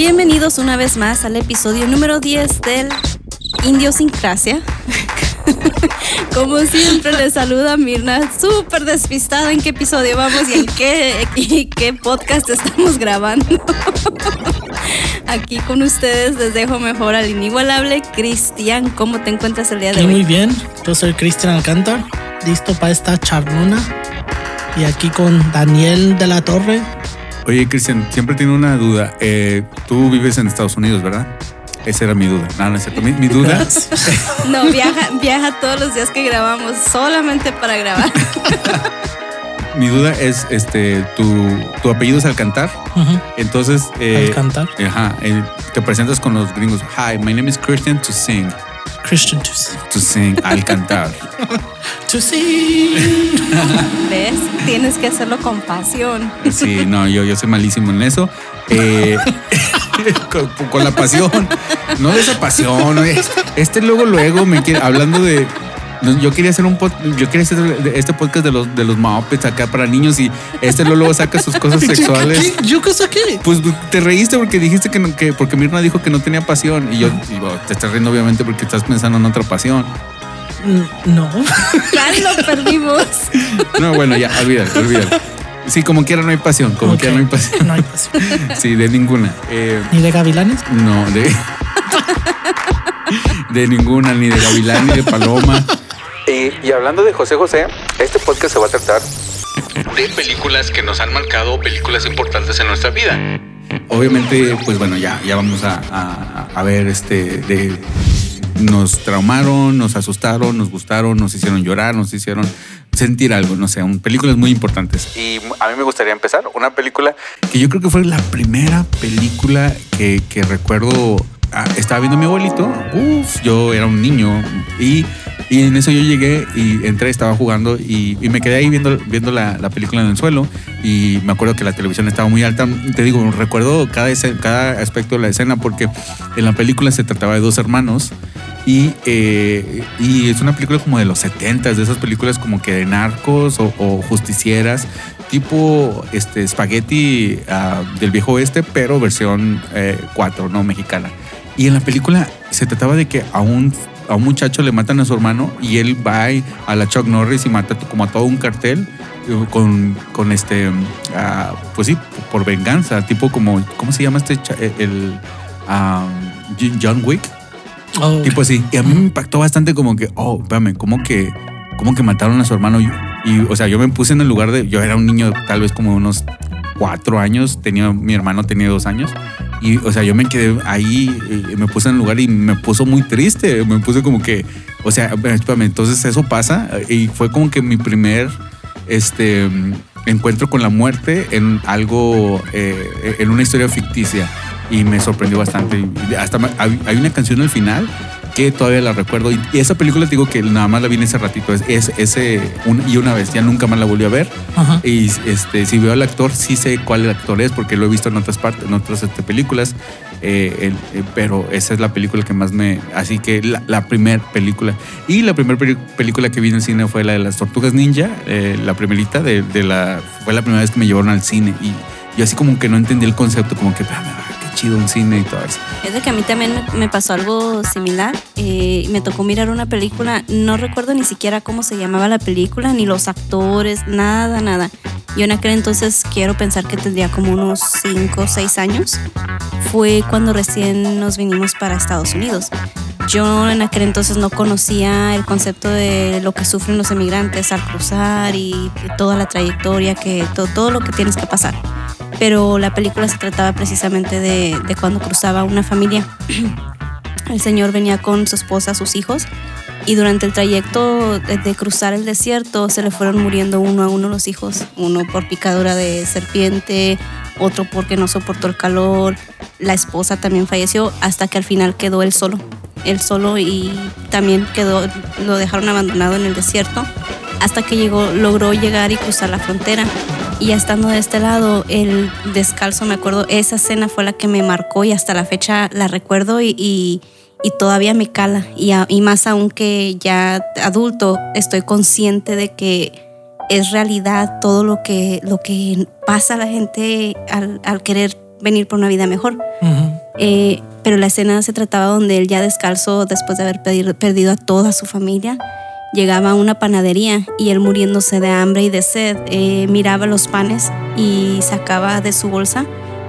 Bienvenidos una vez más al episodio número 10 del Indiosincrasia. Como siempre les saluda Mirna, súper despistada en qué episodio vamos y en qué, y qué podcast estamos grabando. Aquí con ustedes les dejo mejor al inigualable Cristian. ¿Cómo te encuentras el día de hoy? muy bien, yo soy Cristian Alcántar, listo para esta charlona. Y aquí con Daniel de la Torre. Oye, Cristian, siempre tengo una duda. Eh, tú vives en Estados Unidos, ¿verdad? Esa era mi duda. No, no es cierto. Mi, mi duda. No, viaja, viaja todos los días que grabamos solamente para grabar. mi duda es, este, tu, tu apellido es Alcantar. Ujú, Entonces, eh, Alcántar. ajá, eh, te presentas con los gringos. Hi, my name is Christian to sing. Christian to see. To sing, Alcantar. To see. ¿Ves? Tienes que hacerlo con pasión. Sí, no, yo, yo soy malísimo en eso. Eh, con, con la pasión. No de esa pasión. Este luego, luego me quiere, hablando de. Yo quería hacer un pod- yo quería hacer este podcast de los de los Muppets acá para niños y este luego, saca sus cosas sexuales. ¿Qué? ¿Yo qué saqué? Pues te reíste porque dijiste que, no, que porque Mirna dijo que no tenía pasión y yo digo, te estás riendo obviamente porque estás pensando en otra pasión. Mm, No. Ya lo perdimos. No, bueno, ya, olvídalo, olvídalo. Sí, como quiera no hay pasión, como Ok, quiera no hay pasión. No hay pasión. Sí, de ninguna. Eh, ¿Ni de gavilanes? No, de. de ninguna, ni de Gavilán, ni de Paloma. Y, y hablando de José José, este podcast se va a tratar de películas que nos han marcado, películas importantes en nuestra vida. Obviamente, pues bueno, ya, ya vamos a, a- a ver este de. Nos traumaron, nos asustaron, nos gustaron, nos hicieron llorar, nos hicieron sentir algo, no sé, un- películas muy importantes. Y a mí me gustaría empezar una película que yo creo que fue la primera película que, que recuerdo. ah, estaba viendo a mi abuelito, uff, yo era un niño y, y en eso yo llegué y entré, estaba jugando y, me quedé ahí viendo, viendo la, la película en el suelo y me acuerdo que la televisión estaba muy alta. Te digo, recuerdo cada, cada aspecto de la escena porque en la película se trataba de dos hermanos y, eh, y es una película como de los 70 de esas películas como que de narcos o, justicieras, tipo este, espagueti ah, del viejo oeste, pero versión 4, ¿no? Mexicana. Y en la película se trataba de que a un, a un muchacho le matan a su hermano y él va a la Chuck Norris y mata como a todo un cartel eh, con, con este, ah, pues sí, por venganza, tipo como, ¿cómo se llama este? cha- El, ah, John Wick. Oh, Tipo así. Y a mí me impactó bastante como que, oh, espérame, ¿cómo que, cómo que mataron a su hermano? Y, y, o sea, yo me puse en el lugar de, yo era un niño tal vez como unos cuatro años, tenía, mi hermano tenía dos años. Y, o sea, yo me quedé ahí, eh, me puse en el lugar y me puso muy triste. Me puse como que, o sea, espérame, entonces eso pasa. Y fue como que mi primer, este, encuentro con la muerte en algo, eh, en una historia ficticia y me sorprendió bastante. Hasta hay una canción al final que todavía la recuerdo y esa película te digo que nada más la vi en ese ratito, es, es- ese un- y una vez, ya nunca más la volví a ver. Ajá. Y este, si veo al actor, sí sé cuál actor es porque lo he visto en otras partes, en otras este, películas. eh, el- eh, pero esa es la película que más me. Así que la, la primera película. Y la primera película que vi en el cine fue la de las Tortugas Ninja, eh, la primerita de, de la. Fue la primera vez que me llevaron al cine. Y yo así como que no entendí el concepto, como que, "Ah, qué chido un cine y todo eso. Es de que a mí también me, pasó algo similar. Eh, me tocó mirar una película, no recuerdo ni siquiera cómo se llamaba la película, ni los actores, nada, nada. Yo en aquel entonces quiero pensar que tendría como unos 5 o 6 años. Fue cuando recién nos vinimos para Estados Unidos. Yo en aquel entonces no conocía el concepto de lo que sufren los emigrantes al cruzar y toda la trayectoria, que to- todo lo que tienes que pasar. Pero la película se trataba precisamente de, de cuando cruzaba una familia. El señor venía con su esposa, sus hijos, y durante el trayecto de, de cruzar el desierto se le fueron muriendo uno a uno los hijos, uno por picadura de serpiente, otro porque no soportó el calor, la esposa también falleció hasta que al final quedó él solo, él solo y también quedó, lo dejaron abandonado en el desierto hasta que llegó, logró llegar y cruzar la frontera. Y ya estando de este lado, el descalzo, me acuerdo, esa escena fue la que me marcó y hasta la fecha la recuerdo y, y, todavía me cala. Y, a- y más aún que ya adulto, estoy consciente de que es realidad todo lo que, lo que pasa a la gente al, al querer venir por una vida mejor. Ujú. Eh, pero la escena se trataba donde él ya descalzo, después de haber perdido a toda su familia, llegaba a una panadería y él muriéndose de hambre y de sed, eh, miraba los panes y sacaba de su bolsa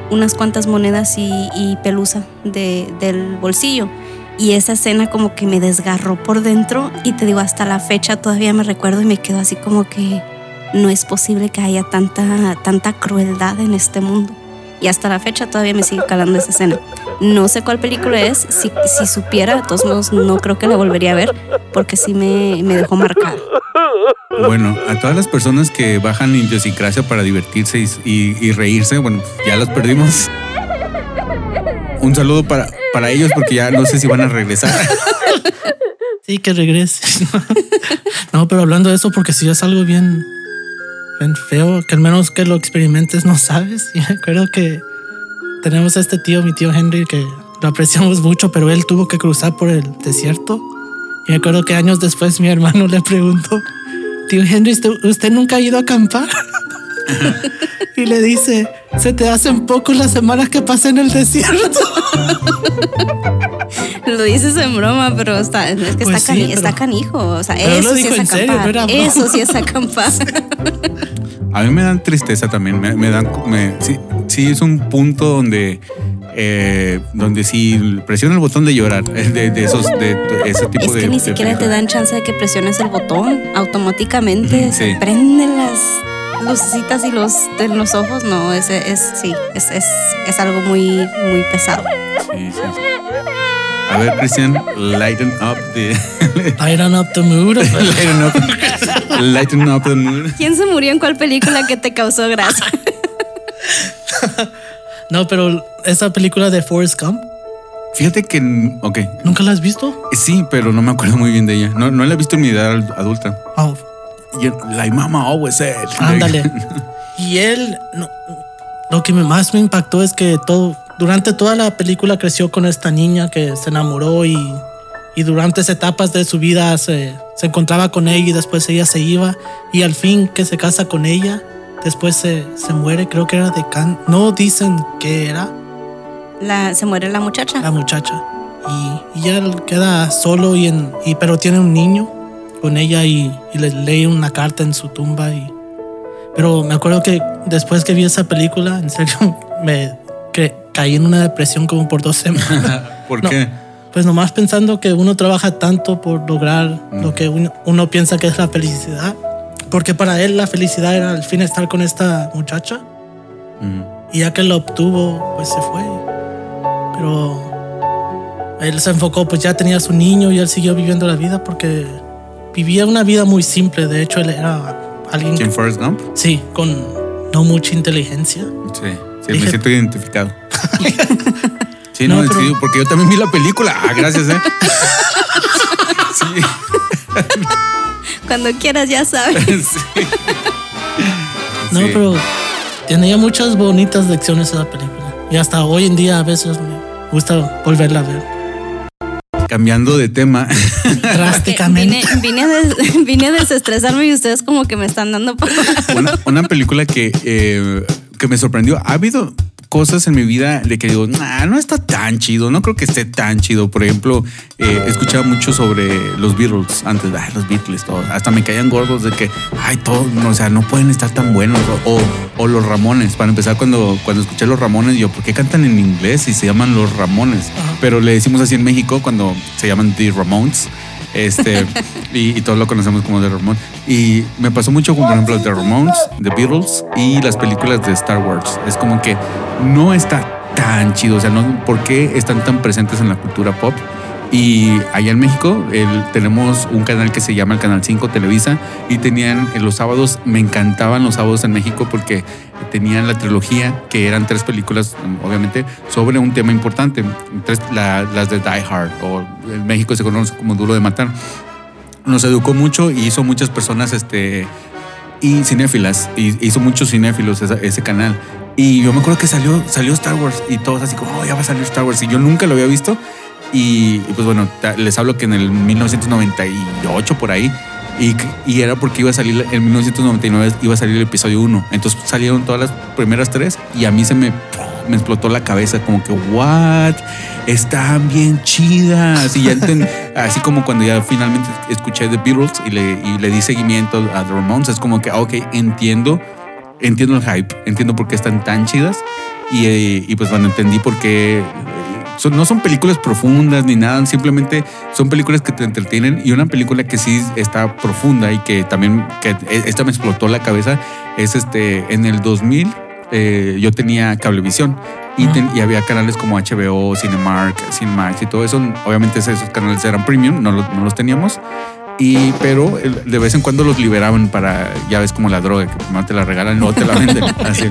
unas cuantas monedas y, pelusa del bolsillo. Y esa escena como que me desgarró por dentro y te digo, hasta la fecha todavía me recuerdo y me quedo así como que no es posible que haya tanta, tanta crueldad en este mundo. Y hasta la fecha todavía me sigue calando esa escena. No sé cuál película es, si, si supiera, de todos modos no creo que la volvería a ver porque sí me, me dejó marcado. Bueno, a todas las personas que bajan idiosincrasia para divertirse y, reírse, bueno, ya las perdimos. Un saludo para, para ellos porque ya no sé si van a regresar. Sí, que regresen. No, pero hablando de eso, porque si es algo bien, bien feo, que al menos que lo experimentes no sabes. Y me acuerdo que tenemos a este tío, mi tío Henry, que lo apreciamos mucho, pero él tuvo que cruzar por el desierto. Y me acuerdo que años después mi hermano le preguntó, tío Henry, ¿usted nunca ha ido a acampar? y le dice, se te hacen pocos las semanas que pasé en el desierto. Lo dices en broma, pero está, es que está, pues canijo. O sea, eso sí es acampar. eso sí es acampar. A mí me dan tristeza también. Me, dan. sí, sí, es un punto donde eh, donde si presiona el botón de llorar, de, esos, de, ese tipo es de. Que ni siquiera te dan chance de que presiones el botón, automáticamente se prenden las lucecitas y los de los ojos. No, es, es sí, es, es, es algo muy, muy pesado. A ver, Cristian, lighten up the. lighten up the mood. lighten, up, lighten up the mood. ¿Quién se murió en cuál película que te causó grasa? No, pero esa película de Forrest Gump. Fíjate que, ok. ¿Nunca la has visto? Sí, pero no me acuerdo muy bien de ella. No, no la he visto en mi edad adulta. Oh. Like mama always said. Ándale. y él, lo que más me impactó es que todo, durante toda la película creció con esta niña que se enamoró y, y durante esas etapas de su vida se, se encontraba con ella y después ella se iba y al fin que se casa con ella Después se, muere, creo que era de can. No dicen qué era. La, se muere la muchacha. La muchacha. Y, y ya queda solo y, en, y pero tiene un niño con ella y, le lee una carta en su tumba. Y, pero me acuerdo que después que vi esa película, en serio, me caí en una depresión como por dos semanas. ¿Por qué? Pues nomás pensando que uno trabaja tanto por lograr lo mm. que uno, uno piensa que es la felicidad porque para él la felicidad era al fin estar con esta muchacha. Y ya que lo obtuvo, pues se fue. Pero él se enfocó, pues ya tenía su niño y él siguió viviendo la vida porque vivía una vida muy simple. De hecho, él era alguien... ¿Quién, Forrest Gump? Sí, con no mucha inteligencia. Sí, sí, me siento identificado. sí, no, porque yo también vi la película. Ah, gracias, ¿eh? sí. Cuando quieras, ya sabes. No, pero tenía muchas bonitas lecciones esa película. Y hasta hoy en día a veces me gusta volverla a ver. Cambiando de tema. Drásticamente. Vine, a desestresarme y ustedes como que me están dando una, película que, eh, que me sorprendió. Ha habido cosas en mi vida de que digo, nah, no está tan chido, no creo que esté tan chido. Por ejemplo, eh, escuchaba mucho sobre los Beatles antes, los Beatles, todo. Hasta me caían gordos de que, ay, todo, o sea, no pueden estar tan buenos. O, o los Ramones, para empezar, cuando, cuando escuché los Ramones, yo, ¿por qué cantan en inglés y se llaman los Ramones? Pero le decimos así en México cuando se llaman The Ramones. Este, y, todos lo conocemos como The Ramones. Y me pasó mucho con, por ejemplo, The Ramones, The Beatles y las películas de Star Wars. Es como que no está tan chido. O sea, no, ¿por qué están tan presentes en la cultura pop? Y allá en México tenemos un canal que se llama el Canal 5 Televisa y tenían en los sábados, me encantaban los sábados en México porque tenían la trilogía, que eran tres películas, obviamente, sobre un tema importante. las de Die Hard o en México se conoce como Duro de Matar. Nos educó mucho y hizo muchas personas este, y cinéfilas, y hizo muchos cinéfilos ese canal. Y yo me acuerdo que salió, salió Star Wars y todos así como, oh, ya va a salir Star Wars. Y yo nunca lo había visto. Y, pues bueno, les hablo que en el 1998 por ahí Y, y, era porque iba a salir en 1999, iba a salir el episodio 1. Entonces salieron todas las primeras tres y a mí se me, me explotó la cabeza como que, what? Están bien chidas. Y ya así como cuando ya finalmente escuché The Beatles y le, y le di seguimiento a The Ramones, es como que, ok, entiendo, entiendo el hype, entiendo por qué están tan chidas. Y, eh, y pues bueno, entendí por qué no son películas profundas ni nada, simplemente son películas que te entretienen y una película que sí está profunda y que también, que e, esta me explotó la cabeza, es este, en el 2000 eh, yo tenía cablevisión y, y, había canales como HBO, Cinemark, Cinemax y todo eso. Obviamente esos canales eran premium, no los, no los teníamos. Y, pero de vez en cuando los liberaban para, ya ves como la droga, que primero te la regalan luego te la venden. Así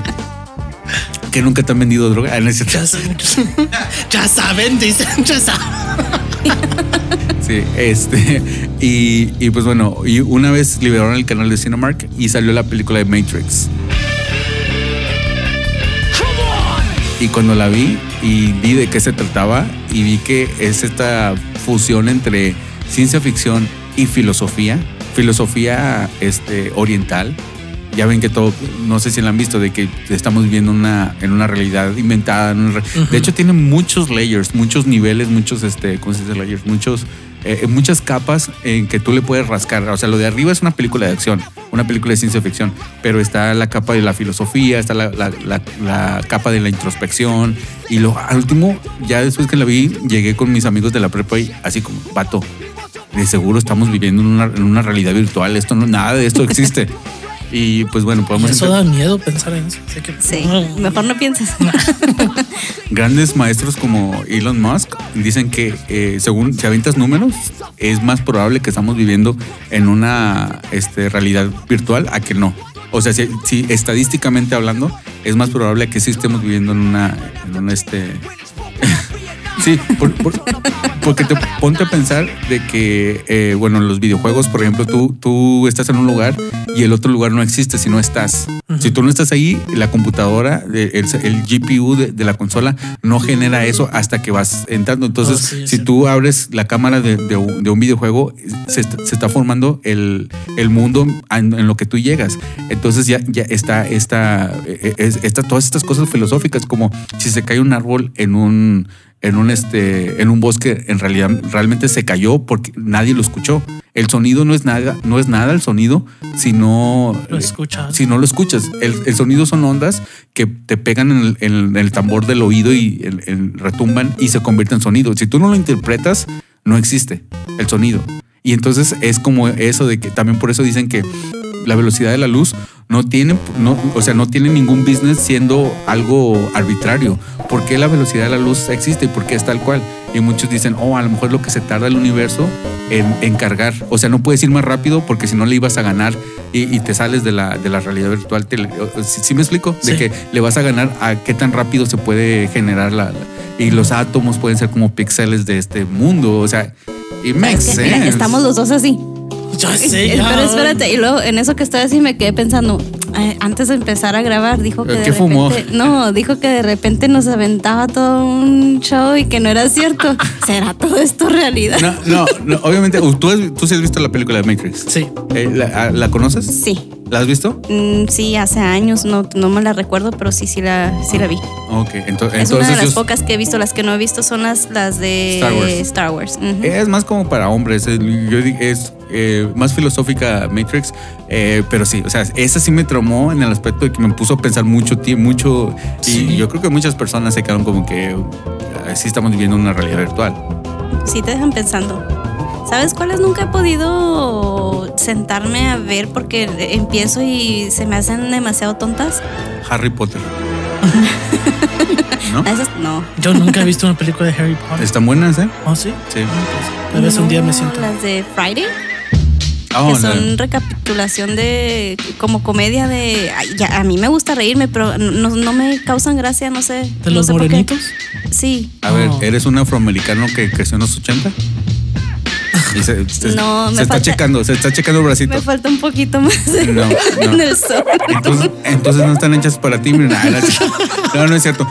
que nunca te han vendido droga. Ah, ya, saben, ya saben, dicen, ya saben. Sí, este. Y, y, pues bueno, y una vez liberaron el canal de Cinemark y salió la película de Matrix. Y cuando la vi y vi de qué se trataba y vi que es esta fusión entre ciencia ficción y filosofía, filosofía este, oriental, ya ven que todo, no sé si lo han visto, de que estamos viviendo una, en una realidad inventada. De hecho, tiene muchos layers, muchos niveles, muchos, este, ¿cómo se dice layers? Muchos, eh, muchas capas en que tú le puedes rascar. O sea, lo de arriba es una película de acción, una película de ciencia ficción, pero está la capa de la filosofía, está la, la capa de la introspección. Y lo último, ya después que la vi, llegué con mis amigos de la prepa y así como, vato, de seguro estamos viviendo en una, en una realidad virtual. Esto no, nada de esto existe. Y pues bueno, podemos. Eso da miedo pensar en eso. sí, mejor no pienses. Grandes maestros como Elon Musk dicen que, eh, según si aventas números, es más probable que estamos viviendo en una este, realidad virtual a que no. O sea, si, estadísticamente hablando, es más probable que sí estemos viviendo en una, en una este, Sí, porque te ponte a pensar de que, eh, bueno, los videojuegos, por ejemplo, tú, tú estás en un lugar y el otro lugar no existe si no estás. Si tú no estás ahí, la computadora, el, GPU de, la consola no genera eso hasta que vas entrando. Entonces, oh, si tú abres la cámara de, un videojuego, se, está formando el, mundo en, lo que tú llegas. Entonces ya, ya está, está, e, e, está todas estas cosas filosóficas, como si se cae un árbol en un en un, este, en un bosque, en realidad realmente se cayó porque nadie lo escuchó. El sonido no es nada, no es nada el sonido si no lo escuchas. Si no lo escuchas. El, sonido son ondas que te pegan en el, tambor del oído y retumban y se convierten en sonido. Si tú no lo interpretas, no existe el sonido. Y entonces es como eso de que también por eso dicen que la velocidad de la luz no tiene, no, o sea, no tiene ningún business siendo algo arbitrario. ¿Por qué la velocidad de la luz existe y por qué es tal cual? Y muchos dicen, oh, a lo mejor es lo que se tarda el universo en, cargar. O sea, no puedes ir más rápido porque si no le ibas a ganar y, te sales de la, de la realidad virtual. ¿Sí, me explico? De que le vas a ganar a qué tan rápido se puede generar la, y los átomos pueden ser como píxeles de este mundo. O sea, y makes sense. estamos los dos así. Ya sé, ya. Pero espérate, y luego en eso que estoy así me quedé pensando, eh, antes de empezar a grabar, dijo que de ¿Qué repente, fumó? no, dijo que de repente nos aventaba todo un show y que no era cierto. ¿Será todo esto realidad? No, no, obviamente, ¿tú, tú sí has visto la película de Matrix. Sí. Eh, ¿la, ¿la, conoces? Sí. ¿La has visto? Mm, sí, hace años, no, no me la recuerdo, pero sí, sí la, sí la vi. Ok, entonces. Es una de las pocas que he visto, las que no he visto son las, las de Star Wars. Es más como para hombres, yo es eh, más filosófica Matrix, eh, pero sí, o sea, esa sí me traumó en el aspecto de que me puso a pensar mucho, mucho, y yo creo que muchas personas se quedaron como que sí estamos viviendo una realidad virtual. Sí, te dejan pensando. ¿Sabes cuáles nunca he podido sentarme a ver porque empiezo y se me hacen demasiado tontas? Harry Potter. ¿No? no. Yo nunca he visto una película de Harry Potter. ¿Están buenas, eh? ¿Oh, sí? Sí. A veces un día me siento. ¿Las de Friday? Oh, que son recapitulación de como comedia de ya, a mí me gusta reírme pero no, me causan gracia no sé de los morenitos sí a ver eres un afroamericano que creció en los 80 se, no, se está checando, se está checando el bracito. Me falta un poquito más en el sol. Entonces, no están hechas para ti. No, no es cierto.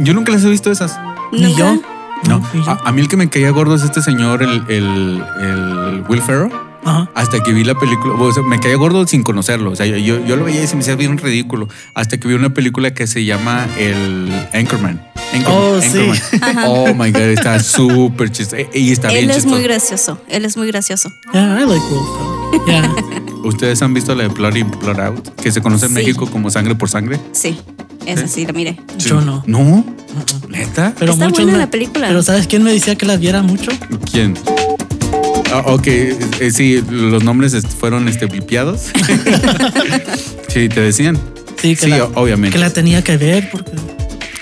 Yo nunca las he visto esas. Ni yo. No. A, mí el que me caía gordo es este señor, el, el, el Will Ferrell Ajá. Hasta que vi la película, o sea, me caía gordo sin conocerlo. O sea, yo, yo, yo lo veía y se me hacía bien ridículo. Hasta que vi una película que se llama El Anchorman. Anchorman, Oh, sí. Anchorman. Oh my God, está súper chistoso. Y está Él bien es chistoso. muy gracioso. Él es muy gracioso. Yeah, I like Ferrell. Yeah. ¿Ustedes han visto la de Blood In, Blood Out? Que se conoce en Sí. México como Sangre por Sangre. Sí, esa sí, la mire. Yo no. ¿No? ¿Neta? Pero Está muchos buena me- la película. Pero ¿sabes quién me decía que la viera mucho? ¿Quién? Ah, ok, eh, sí, los nombres fueron este, blipeados. sí, te decían. Sí, que Sí, la, obviamente. Que la tenía que ver porque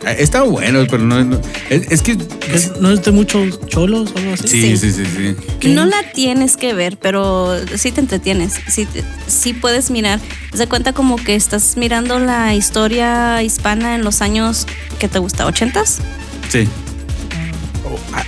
Ah, Está bueno, pero no, no- es, es que... es- no es de muchos cholos o algo así. Sí, sí, sí, sí. No la tienes que ver, pero sí te entretienes. Sí, sí puedes mirar. Se cuenta como que estás mirando la historia hispana en los años que te gusta, ¿ochentas? Sí.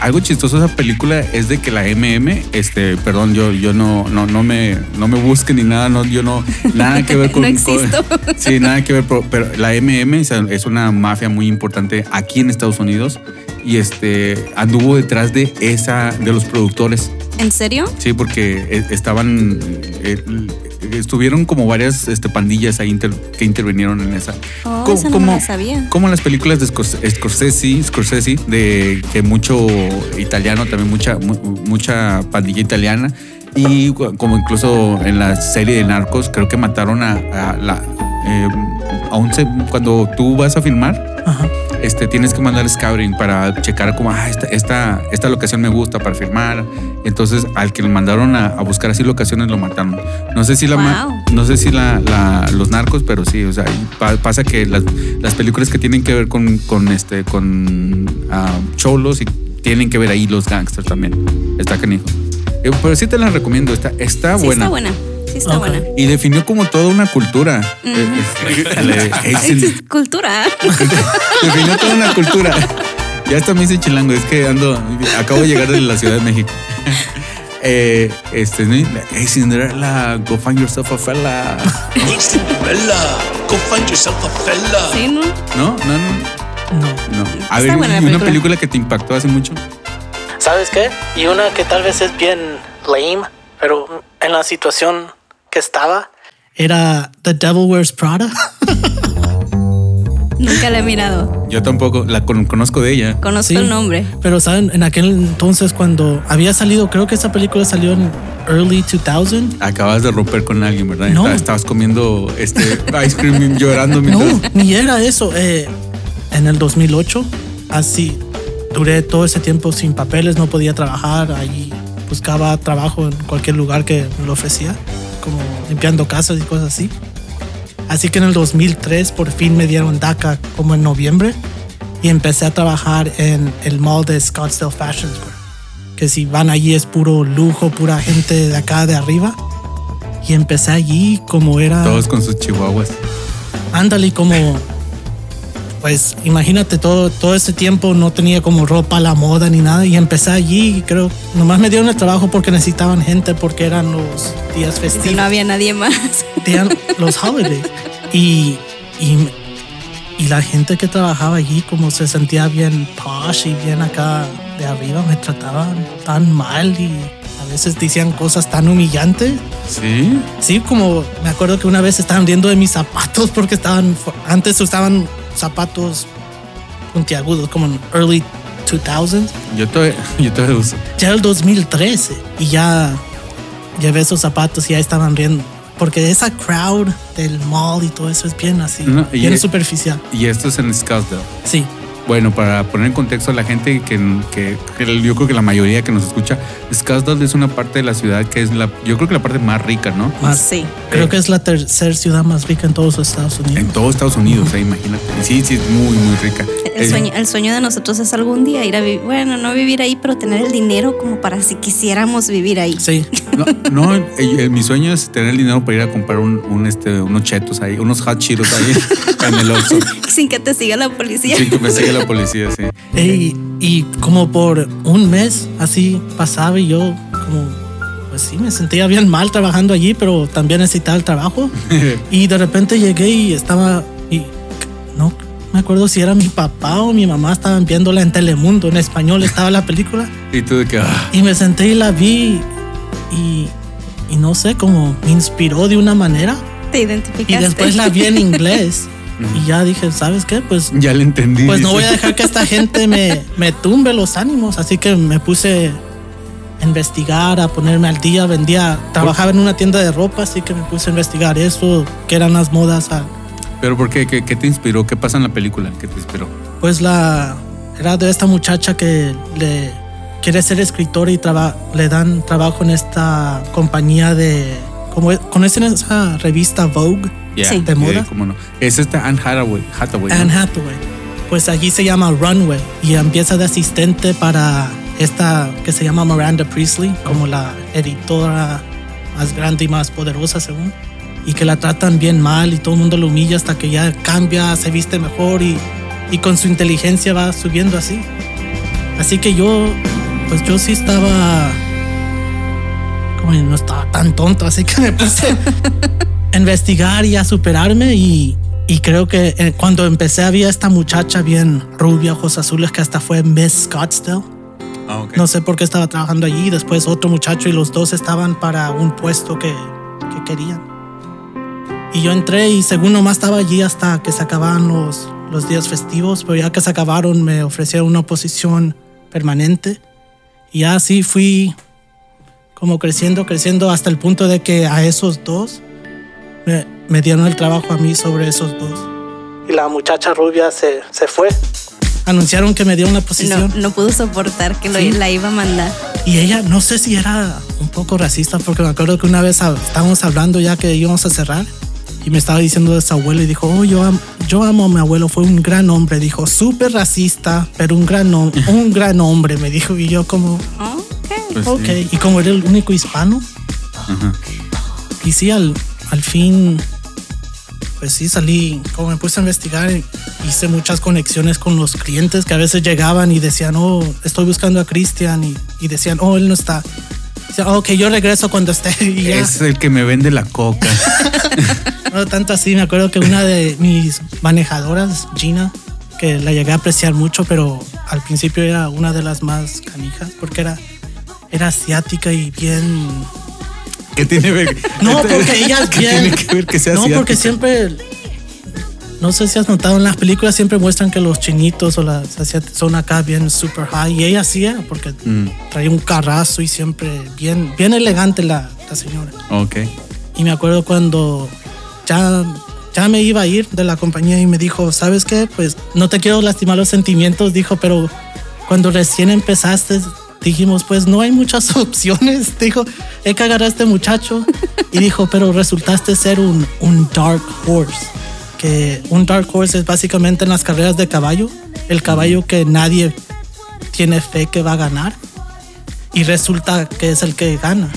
Algo chistoso de esa película es de que la MM, este, perdón, yo, yo no, no, no me, no me busquen ni nada, no, yo no, nada que ver con. No existo. con- sí, nada que ver, pero, pero la MM es, es una mafia muy importante aquí en Estados Unidos y este anduvo detrás de esa, de los productores. ¿En serio? Sí, porque eh, estaban, eh, estuvieron como varias este, pandillas ahí inter- que intervinieron en esa. Oh, Co- esa no me la sabía. Como las películas de Scors- Scorsese, Scorsese, de que mucho italiano, también mucha, mu- mucha pandilla italiana. Y como incluso en la serie de Narcos, creo que mataron a, a la. Eh, a un se- cuando tú vas a filmar, Ajá. este, tienes que mandar scouting para checar como, ah, esta, esta, esta locación me gusta para filmar. Entonces, al que lo mandaron a, a buscar así locaciones, lo mataron. No sé si la, Wow. no sé si la, la- los narcos, pero sí, o sea, pasa que las, las películas que tienen que ver con, con este, con ah, cholos y tienen que ver ahí los gangsters también. Está canijo. Eh, pero sí te la recomiendo, está, está Sí, buena. está buena. Sí, está Ok. buena. Y definió como toda una cultura. Eh, eh, es- cultura. Definió toda una cultura. Ya hasta me hice chilango, es que ando, acabo de llegar de la Ciudad de México. Eh, este, ¿no? hey Cinderella, go find yourself a fella. Hey Cinderella, go find yourself a fella. Sí, ¿no? No, no, no, No. no. A ver, buena la ¿y una película. película que te impactó hace mucho? ¿Sabes qué? Y una que tal vez es bien lame, pero en la situación que estaba. Era The Devil Wears Prada. Nunca la he mirado. Yo tampoco, la con- conozco de ella. Conozco Sí. el nombre. Pero saben, en aquel entonces cuando había salido, creo que esa película salió en early 2000. Acabas de romper con alguien, ¿verdad? No. Estabas- Estabas comiendo este ice cream llorando No, ni era eso. Eh, en el 2008, así duré todo ese tiempo sin papeles, no podía trabajar. Ahí buscaba trabajo en cualquier lugar que me lo ofrecía, como limpiando casas y cosas así. Así que en el 2003 por fin me dieron DACA como en noviembre y empecé a trabajar en el mall de Scottsdale Fashion Square. Que si van allí es puro lujo, pura gente de acá de arriba. Y empecé allí como era... Todos con sus chihuahuas. Ándale, como. Pues imagínate, todo, todo ese tiempo no tenía como ropa a la moda ni nada. Y empecé allí y creo. Nomás me dieron el trabajo porque necesitaban gente, porque eran los días festivos. no había nadie más. eran los holidays. Y, y, y la gente que trabajaba allí, como se sentía bien posh y bien acá de arriba, me trataban tan mal y a veces decían cosas tan humillantes. ¿Sí? Sí, como me acuerdo que una vez estaban riendo de mis zapatos porque estaban antes usaban zapatos puntiagudos como en early 2000s. Yo todavía, yo todavía uso. Ya el 2013 y ya llevé esos zapatos y ya estaban riendo porque esa crowd del mall y todo eso es bien así, No, y bien es- superficial. Y esto es en Scottsdale. Sí, Bueno, para poner en contexto a la gente que, que- que yo creo que la mayoría que nos escucha, Scottsdale es una parte de la ciudad que es la, yo creo que la parte más rica, ¿no? más. Sí. Creo que es la tercera ciudad más rica en todos los Estados En Unidos. todo Estados Unidos, eh, imagínate. Y Sí, sí, es muy, muy rica. El Eh, sueño, el sueño de nosotros es algún día ir a vivir, bueno, no vivir ahí, pero tener el dinero como para si quisiéramos vivir ahí. Sí, No, no, eh, eh, mi sueño es tener el dinero para ir a comprar un, un, este, unos chetos ahí, unos hot cheetos ahí en el Oxxo. Sin que te siga la policía. Sin que me siga la policía, sí. Ey, y como por un mes así pasaba y yo como, pues sí, me sentía bien mal trabajando allí, pero también necesitaba el trabajo. Y de repente llegué y estaba, y no me acuerdo si era mi papá o mi mamá, estaban viéndola en Telemundo, en español estaba la película. Y tú de que, ah, Y me senté y la vi y, y no sé, como me inspiró de una manera. Te identificaste. Y después la vi en inglés. Y ya dije, ¿sabes qué? Pues, Ya le entendí. pues no voy a dejar que esta gente me, me tumbe los ánimos. Así que me puse a investigar, a ponerme al día. Vendía, trabajaba en una tienda de ropa, así que me puse a investigar eso, que eran las modas. a- ¿Pero por qué? ¿Qué, qué te inspiró? ¿Qué pasa en la película? ¿Qué te inspiró? Pues la era de esta muchacha que le quiere ser escritora y traba- le dan trabajo en esta compañía de como conocen esa revista Vogue Ya, Sí. ¿De moda? ¿Cómo no? Es esta Anne Hathaway. Hathaway ¿no? Anne Hathaway. Pues allí se llama Runway y empieza de asistente para esta que se llama Miranda Priestley, como la editora más grande y más poderosa según. Y que la tratan bien mal y todo el mundo lo humilla hasta que ya cambia, se viste mejor y, y con su inteligencia va subiendo así. Así que yo, pues yo sí estaba, como no estaba tan tonto, así que me puse investigar y a superarme y, y creo que eh, cuando empecé había esta muchacha bien rubia, ojos azules, que hasta fue Miss Scottsdale. Ah. No sé por qué estaba trabajando allí. Después otro muchacho y los dos estaban para un puesto que, que querían. Y yo entré y según nomás estaba allí hasta que se acababan los, los días festivos, pero ya que se acabaron me ofrecieron una posición permanente. Y así fui como creciendo, creciendo hasta el punto de que a esos dos me, me dieron el trabajo a mí sobre esos dos. Y la muchacha rubia se, se fue. Anunciaron que me dio una No, posición. no pudo soportar que lo- Sí. la iba a mandar. Y ella, no sé si era un poco racista, porque me acuerdo que una vez estábamos hablando ya que íbamos a cerrar y me estaba diciendo de su abuelo y dijo, oh, yo, am- yo amo a mi abuelo, fue un gran hombre. Dijo, súper racista, pero un gran, un gran hombre, me dijo. Y yo como, Ok. Pues ok. sí. Y como era el único hispano, Ajá. y sí, al, al fin, pues sí, salí, como me puse a investigar, hice muchas conexiones con los clientes que a veces llegaban y decían, oh, estoy buscando a Cristian, y, y decían, oh, él no está. "Oh, ok, yo regreso cuando esté. Y ya, Es el que me vende la coca. no tanto así, me acuerdo que una de mis manejadoras, Gina, que la llegué a apreciar mucho, pero al principio era una de las más canijas, porque era, era asiática y bien ¿Qué tiene que ver? No, porque ella es ¿Qué bien. tiene que ver que sea No, porque siempre. No sé si has notado en las películas siempre muestran que los chinitos o las asiáticas son acá bien super high. Y ella sí era porque Mm, traía un carrazo y siempre bien, bien elegante la, la señora. ok. Y me acuerdo cuando ya, ya me iba a ir de la compañía y me dijo, ¿sabes qué? Pues no te quiero lastimar los sentimientos, dijo, pero cuando recién empezaste, dijimos, pues no hay muchas opciones. Dijo, he que agarrar a este muchacho. Y dijo, pero resultaste ser un, un dark horse. Que un dark horse es básicamente en las carreras de caballo, el caballo que nadie tiene fe que va a ganar. Y resulta que es el que gana.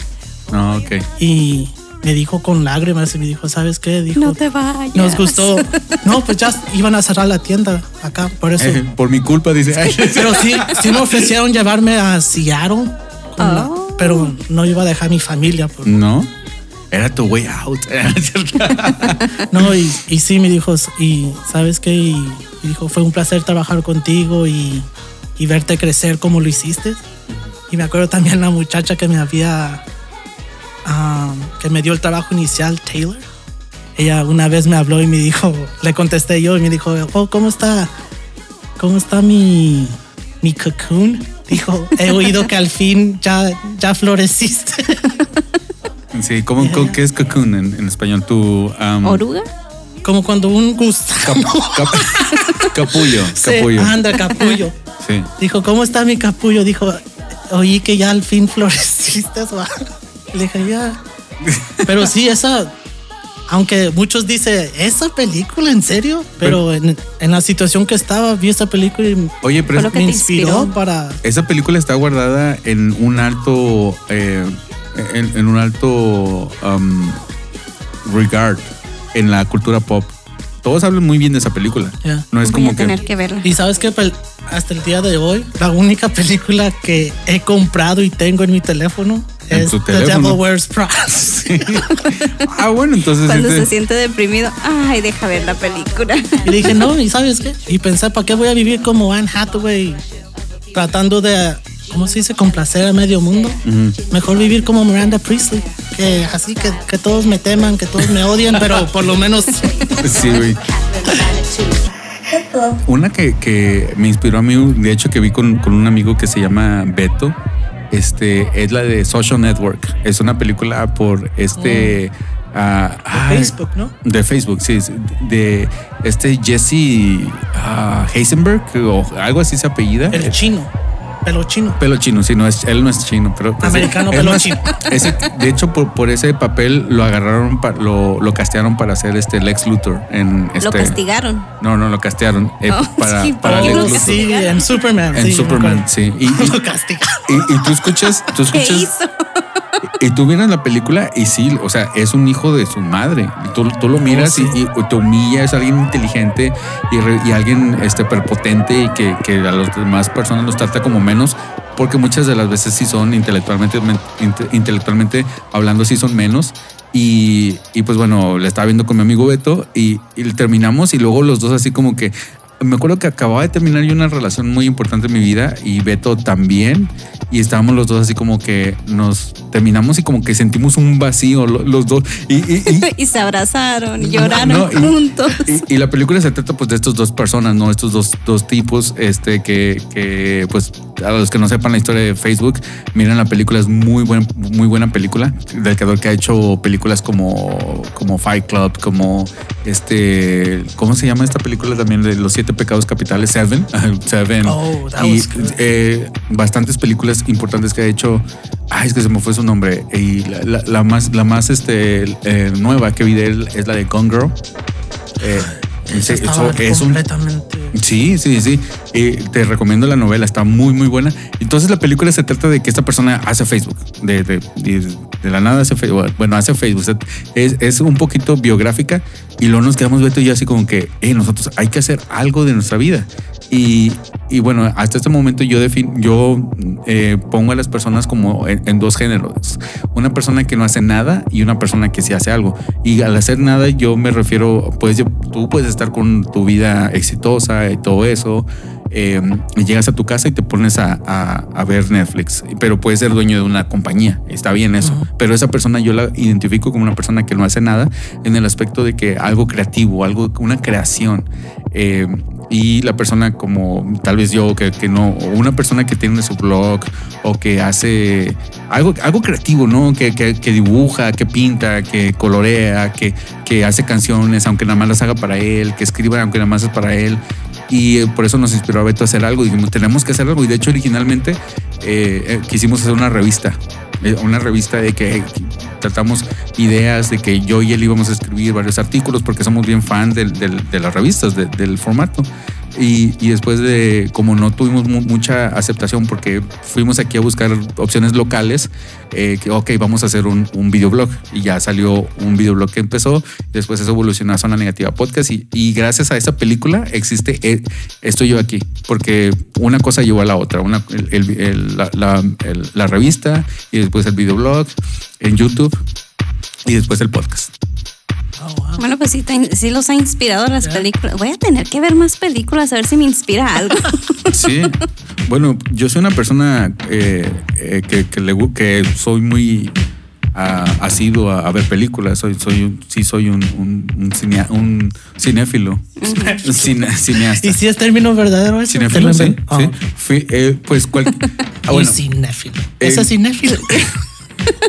No, ok. Y me dijo con lágrimas y me dijo, ¿sabes qué? Dijo, No te vayas. nos gustó. No, pues ya iban a cerrar la tienda acá, por eso. Eh, por mi culpa, dice. Ay, Pero sí, sí me ofrecieron llevarme a Seattle, con la- Oh. pero no iba a dejar mi familia. por- no. Era tu way out. No, y, y sí me dijo, y ¿sabes qué? Y, y dijo, fue un placer trabajar contigo y, y verte crecer como lo hiciste. Y me acuerdo también la muchacha que me había, ah, que me dio el trabajo inicial, Taylor. Ella una vez me habló y me dijo, le contesté yo y me dijo, oh, ¿cómo está? ¿Cómo está mi, mi cocoon? Dijo, he oído que al fin ya, ya floreciste. sí, ¿cómo, cómo- qué es cocoon en, en español? Tu. um, ¿Oruga? Como cuando un gusano cap- cap- capullo. Capullo. anda capullo. Sí. Dijo, ¿cómo está mi capullo? Dijo, oí que ya al fin floreciste. ¿Va?". Le dije, ya. Pero sí, esa, aunque muchos dicen, ¿esa película en serio? Pero en, en la situación que estaba, vi esa película y Oye, pero es- que me inspiró inspiró. para... esa película está guardada en un alto. eh, en, en un alto. um, regard en la cultura pop. Todos hablan muy bien de esa película. No es Voy como a tener que. que verla. Y sabes que hasta el día de hoy, la única película que he comprado y tengo en mi teléfono ¿En es tu The teléfono? Devil Wears Prada. ah, bueno, entonces. Cuando este- se siente deprimido, ay, deja ver la película. Y dije, no, ¿y sabes qué? Y pensé, ¿para qué voy a vivir como Anne Hathaway tratando de, ¿cómo se dice?, complacer a medio mundo. Mejor vivir como Miranda Priestley, que así que, que todos me teman, que todos me odian, pero por lo menos Sí, güey. Una que, que me inspiró a mí, de hecho, que vi con, con un amigo que se llama Beto, este, es la de Social Network. Es una película por este. ah, ay, Facebook, ¿no? De Facebook, sí. De este Jesse ah, Heisenberg o algo así se apellida. el chino, pelo chino. Pelo chino, sí, no es, él no es chino, pero pues, Americano, pelo chino. ese- de hecho, por, por ese papel lo agarraron, pa- lo, lo castearon para hacer este Lex Luthor en este. Lo castigaron. No, no, lo castearon eh, Oh, para, sí, para ¿por qué Lex Luthor. Sí, en Superman. En sí, Superman, sí. Y, y- Lo castiga. y- y tú escuchas, tú ¿Qué escuchas, hizo? Y tú miras la película y sí, o sea, es un hijo de su madre. Tú, tú lo miras Oh, sí. y, y te humilla, es alguien inteligente y, re- y alguien este, perpotente y que, que a las demás personas los trata como menos, porque muchas de las veces sí son intelectualmente, men- inte- intelectualmente hablando, sí son menos. Y, y pues bueno, le estaba viendo con mi amigo Beto y, y terminamos y luego los dos así como que... Me acuerdo que acababa de terminar yo una relación muy importante en mi vida y Beto también. Y estábamos los dos así como que nos terminamos y como que sentimos un vacío lo- los dos. Y, y- y- Y se abrazaron y lloraron no, juntos. y, y la película se trata pues de estos dos personas, ¿no? Estos dos, dos tipos, este, que, que, pues a los que no sepan la historia de Facebook, miren la película, es muy buen, muy buena película, del creador que ha hecho películas como, como Fight Club, como este, ¿cómo se llama esta película también de los siete pecados capitales? Seven, Seven. Oh, y eh, bastantes películas importantes que ha hecho. Ay, es que se me fue su nombre. Y la, la- la más, la más este, eh, nueva que vi de él es la de Gone Girl. Eh, Estaba eso es un completamente. Sí, sí, sí. Eh, te recomiendo la novela, está muy, muy buena. Entonces la película se trata de que esta persona hace Facebook, de, de, de- de la nada hace Facebook, bueno, hace Facebook. Es, es un poquito biográfica y luego nos quedamos Beto y yo así como que, "Eh, nosotros hay que hacer algo de nuestra vida. Y, y bueno, hasta este momento yo, defin- yo eh, pongo a las personas como en, en dos géneros. Una persona que no hace nada y una persona que sí hace algo. Y al hacer nada yo me refiero, pues yo- tú puedes estar con tu vida exitosa y todo eso. eh, y llegas a tu casa y te pones a, a- a ver Netflix, pero puedes ser dueño de una compañía, está bien eso, pero esa persona yo la identifico como una persona que no hace nada en el aspecto de que algo creativo, algo, una creación. Eh, y la persona como tal vez yo que, no, o una persona que tiene su blog o que hace algo, algo creativo, ¿no? Que, que- dibuja, que pinta, que colorea, que, que hace canciones, aunque nada más las haga para él, que escriba, aunque nada más es para él. Y eh, por eso nos inspiró a Beto a hacer algo. Dijimos, tenemos que hacer algo. Y de hecho, originalmente eh, quisimos hacer una revista. Eh, Una revista de que tratamos ideas de que yo y él íbamos a escribir varios artículos porque somos bien fan del- de las revistas, de- del formato. Y, después de, como no tuvimos mu- mucha aceptación porque fuimos aquí a buscar opciones locales, eh, que ok, vamos a hacer un, un videoblog. Y ya salió un videoblog que empezó, después eso evolucionó a Zona Negativa Podcast y, gracias a esa película existe, eh, estoy yo aquí, porque una cosa llevó a la otra, una, la, la- la revista y después el videoblog en YouTube y después el podcast. Oh, wow. Bueno, pues sí, te- sí los ha inspirado las películas. Voy a tener que ver más películas a ver si me inspira algo. Sí. Bueno, yo soy una persona eh, eh, que, que, le que soy muy ah, asiduo a, a ver películas. Soy, soy un- sí soy un, un, un cinea- un cinéfilo. Cine- cineasta. ¿Y si es término verdadero eso? Cinéfilo, sí. Oh, sí. Fui, eh, pues cual- ah, bueno, cinéfilo. Eh, es cinéfilo.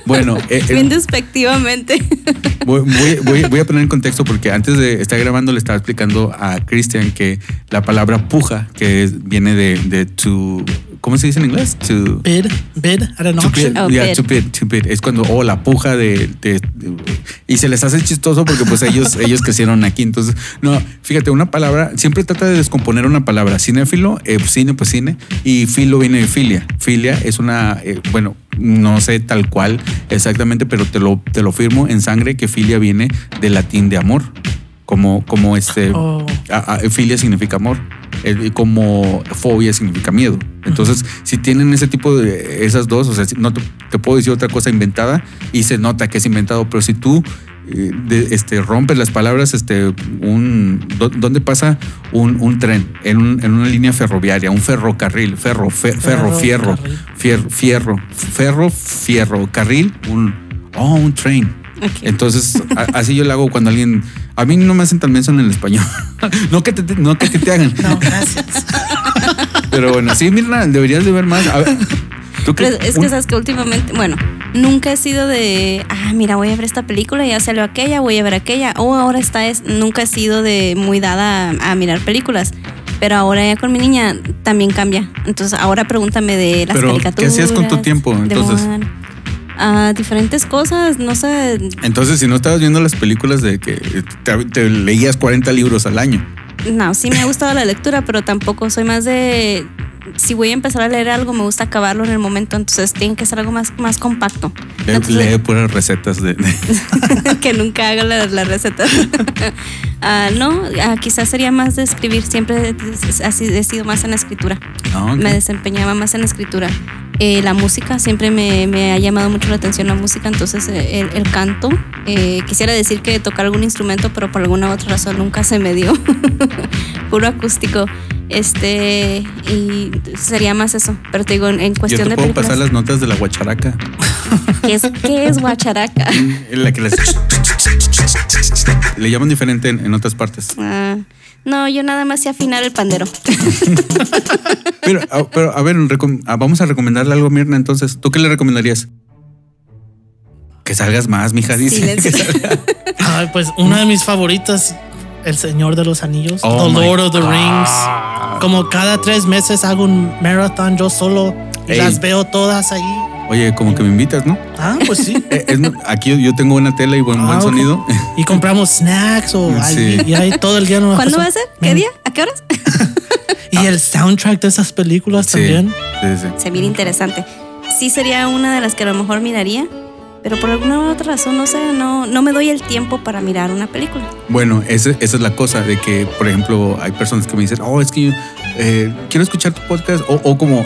bueno eh, eh, Bien despectivamente. Voy, voy- voy- voy a poner en contexto porque antes de estar grabando le estaba explicando a Christian que la palabra puja, que viene de, de to, ¿cómo se dice en inglés? To, Bid, bid at an to auction. bid, Oh, yeah, bid. to bid, to bid. Es cuando, oh, la puja de, de- de- y se les hace chistoso porque pues ellos, ellos crecieron aquí. Entonces, no, fíjate, una palabra, siempre trata de descomponer una palabra. Cinéfilo, eh, cine, pues cine, y filo viene de filia. Filia es una, eh, bueno, no sé tal cual exactamente, pero te lo, te lo firmo en sangre que filia viene del latín de amor. Como, como este, Oh. a- a- filia significa amor, como fobia significa miedo. Entonces, si tienen ese tipo de esas dos, o sea, no te, te puedo decir otra cosa inventada y se nota que es inventado, pero si tú eh, de- este, rompes las palabras, este, un, ¿dó- ¿dónde pasa un, un tren? En, un- en una línea ferroviaria, un ferrocarril, ferro, fe- ferro, fierro, fierro, fierro, ferro, fierro, carril, un, Oh, un train. Ok. Entonces, a- así yo le hago cuando alguien. A mí no me hacen tan menso en el español. no que te, no que, te hagan. No, gracias. Pero bueno, sí, Mirna, deberías de ver más. A ver, ¿tú qué- Pero es que sabes que últimamente, bueno, nunca he sido de, ah, mira, voy a ver esta película, ya salió aquella, voy a ver aquella, o ahora está, es, nunca he sido de muy dada a, a mirar películas. Pero ahora ya con mi niña también cambia. Entonces ahora pregúntame de las Pero, ¿qué caricaturas. hacías con tu tiempo, entonces? Moana. Ah, diferentes cosas, no sé. Entonces, si no estabas viendo las películas de que te, te leías 40 libros al año. No, sí me ha gustado la lectura, pero tampoco soy más de. Si voy a empezar a leer algo, me gusta acabarlo en el momento, entonces tiene que ser algo más, más compacto. Entonces- lee puras recetas de. que nunca haga la, la receta. Ah, no, ah, quizás sería más de escribir. Siempre he- así he sido más en la escritura. Ah. Me desempeñaba más en la escritura. Eh, la música siempre me, me ha llamado mucho la atención la música, entonces eh, el, el canto. eh, quisiera decir que tocar algún instrumento, pero por alguna otra razón nunca se me dio. Puro acústico. Este, y sería más eso. Pero te digo, en, en Yo cuestión te de puedo películas. pasar las notas de la guacharaca. ¿Qué es, qué es guacharaca? En la que les- Le llaman diferente en, en otras partes. Ah, no, yo nada más sé afinar el pandero. Pero, a, pero, a ver, ah, vamos a recomendarle algo a Mirna entonces. ¿Tú qué le recomendarías? Que salgas más, mija, dice. Ay, pues una de mis favoritas, El Señor de los Anillos, Oh The Lord of the God. Rings. Como cada tres meses hago un marathon yo solo y Ey. las veo todas ahí. Oye, como que me invitas, ¿no? Ah, pues sí. Eh, es- aquí yo, tengo buena tela y buen, buen Ah, ok. sonido. Y compramos snacks o Sí. y ahí todo el día no ¿Cuándo va a ser? ¿Qué día? ¿A qué horas? Y el soundtrack de esas películas Sí, también. sí, sí. Se mira interesante. Sí sería una de las que a lo mejor miraría, pero por alguna otra razón, no sé, no, no me doy el tiempo para mirar una película. Bueno, ese- esa es la cosa de que, por ejemplo, hay personas que me dicen, oh, es que yo eh, quiero escuchar tu podcast, o, o como,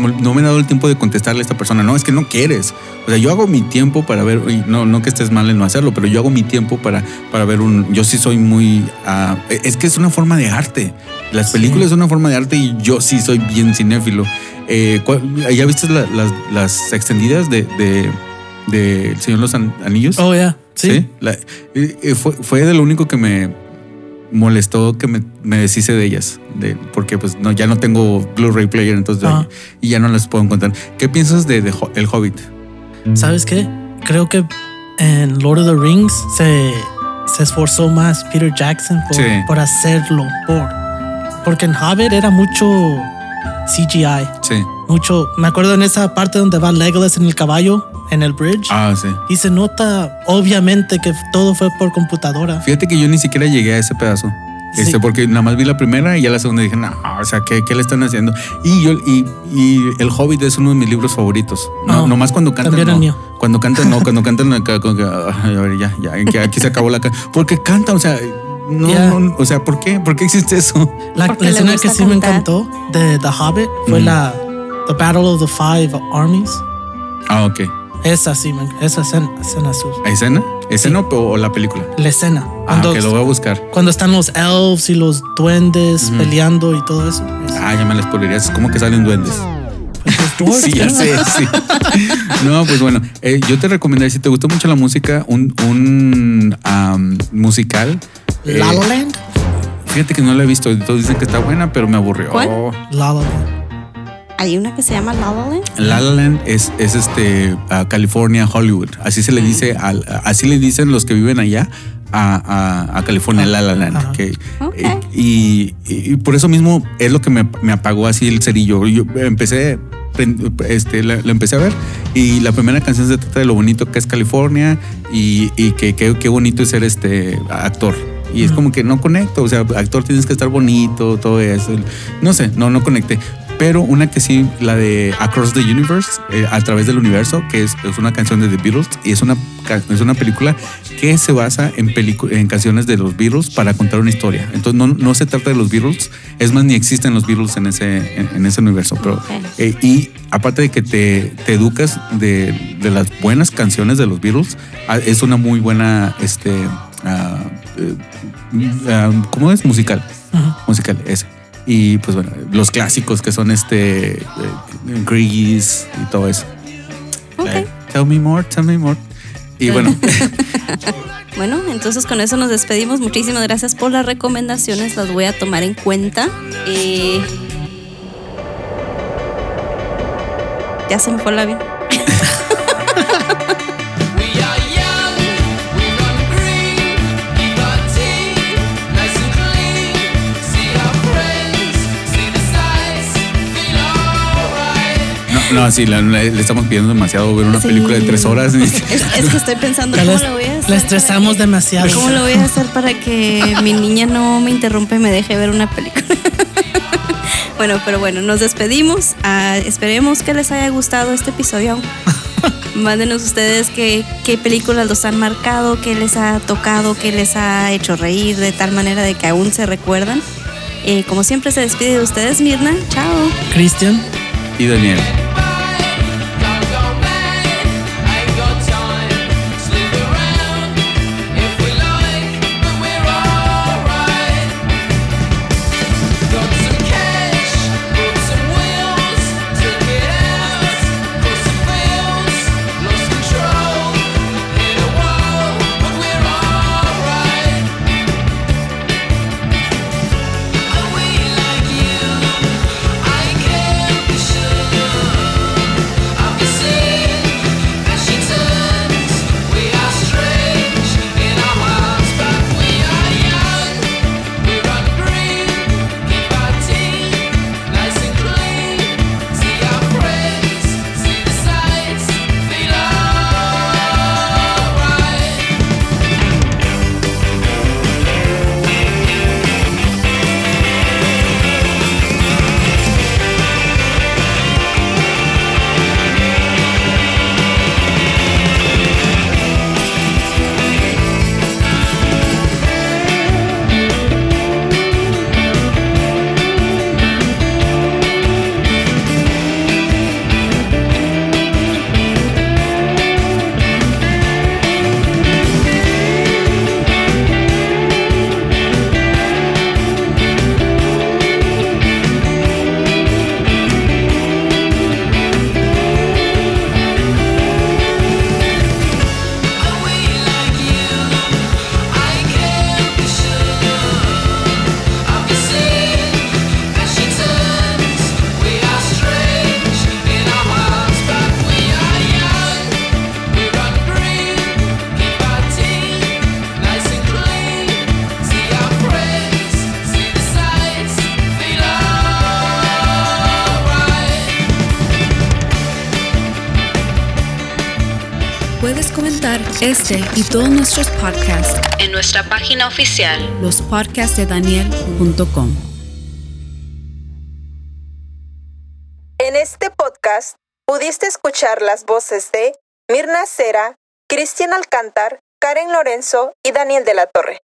me- no me he dado el tiempo de contestarle a esta persona. No, es que no quieres. O sea, yo hago mi tiempo para ver, y no, no que estés mal en no hacerlo, pero yo hago mi tiempo para, para ver un. Yo sí soy muy. ah, es que es una forma de arte. Las Sí. películas son una forma de arte y yo sí soy bien cinéfilo. Eh, ¿cuál- ¿Ya viste la- las, las extendidas de, de, de El Señor los An- Anillos? Oh, yeah. Sí. La- fue, fue de lo único que me molestó que me, me deshice de ellas. De, porque pues no, ya no tengo Blu-ray player, entonces Ah. y ya no las puedo encontrar. ¿Qué piensas de, El Hobbit? ¿Sabes qué? Creo que en Lord of the Rings se, se esforzó más Peter Jackson por, Sí. por hacerlo. Por, porque en Hobbit era mucho CGI. Sí. Mucho. Me acuerdo en esa parte donde va Legolas en el caballo, en el bridge. Ah, sí. Y se nota obviamente que todo fue por computadora. Fíjate que yo ni siquiera llegué a ese pedazo. Sí. Este, porque nada más vi la primera y ya la segunda dije, no, o sea, ¿qué, qué le están haciendo? Y yo, y, y El Hobbit es uno de mis libros favoritos. No, Oh, nomás cuando cantan. también el no. mío. Cuando cantan, no, cuando cantan acá, como que, ay, a ver, ya, ya, que aquí se acabó la ca- Porque cantan, o sea, no, Ya. no, o sea, ¿por qué? ¿Por qué existe eso? La, la escena que sí me cantar. encantó de The Hobbit fue Ujú. la The Battle of the Five Armies. Ah, ok. Esa sí, me- esa escena, escena su- ¿Escena? ¿Escena o, o la película? la escena. Ah, Cuando, que lo voy a buscar. cuando están los elves y los duendes peleando y todo eso. Es- Ah, ya me las spoilerías. Es como que salen duendes. pues, Sí, ya sé, sí. No, pues bueno, eh, yo te recomendaría, si te gustó mucho la música, un, un musical. eh, La La Land. Fíjate que no la he visto. Todos dicen que está buena, pero me aburrió. ¿Cuál? La La Land. Hay una que se llama La La Land. La La Land es, es este a California, Hollywood. Así se le dice, al, así le dicen los que viven allá a, a- a California, La La Land. Que- Ok. eh, y, y por eso mismo es lo que me, me apagó así el cerillo. Yo empecé, este, la, la empecé a ver y la primera canción se trata de lo bonito que es California y, y que que- qué bonito es ser este actor. Y es como que no conecto, o sea, actor tienes que estar bonito, todo eso. No sé, no, no conecté. Pero una que sí, la de Across the Universe, eh, a través del universo, que es, es una canción de The Beatles y es una, es una película que se basa en, en canciones de los Beatles para contar una historia. Entonces no, no se trata de los Beatles, es más, ni existen los Beatles en ese, en, en ese universo. Pero, eh, y aparte de que te, te educas de, de las buenas canciones de los Beatles, ah, es una muy buena, este, ah, eh, ah, ¿cómo es? Musical musical ese. Y pues bueno, los clásicos que son este eh, Grease y todo eso. Ok. Eh, tell me more, tell me more. Y bueno. bueno, entonces con eso nos despedimos. Muchísimas gracias por las recomendaciones. Las voy a tomar en cuenta. Eh, ya se me fue la vida. No, sí, le estamos pidiendo demasiado ver una película de tres horas. Es, que estoy pensando cómo lo voy a hacer. La estresamos demasiado. ¿Cómo lo voy a hacer para que mi niña no me interrumpa y me deje ver una película? bueno, pero bueno, nos despedimos. Ah, esperemos que les haya gustado este episodio. Mándenos ustedes qué, qué películas los han marcado, qué les ha tocado, qué les ha hecho reír de tal manera de que aún se recuerdan. Eh, como siempre se despide de ustedes Mirna. Chao. Cristian. Y Daniel. Y todos nuestros podcasts en nuestra página oficial, lospodcastdedaniel.com. En este podcast pudiste escuchar las voces de Mirna Cera, Cristian Alcántar, Karen Lorenzo y Daniel de la Torre.